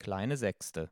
kleine Sechste.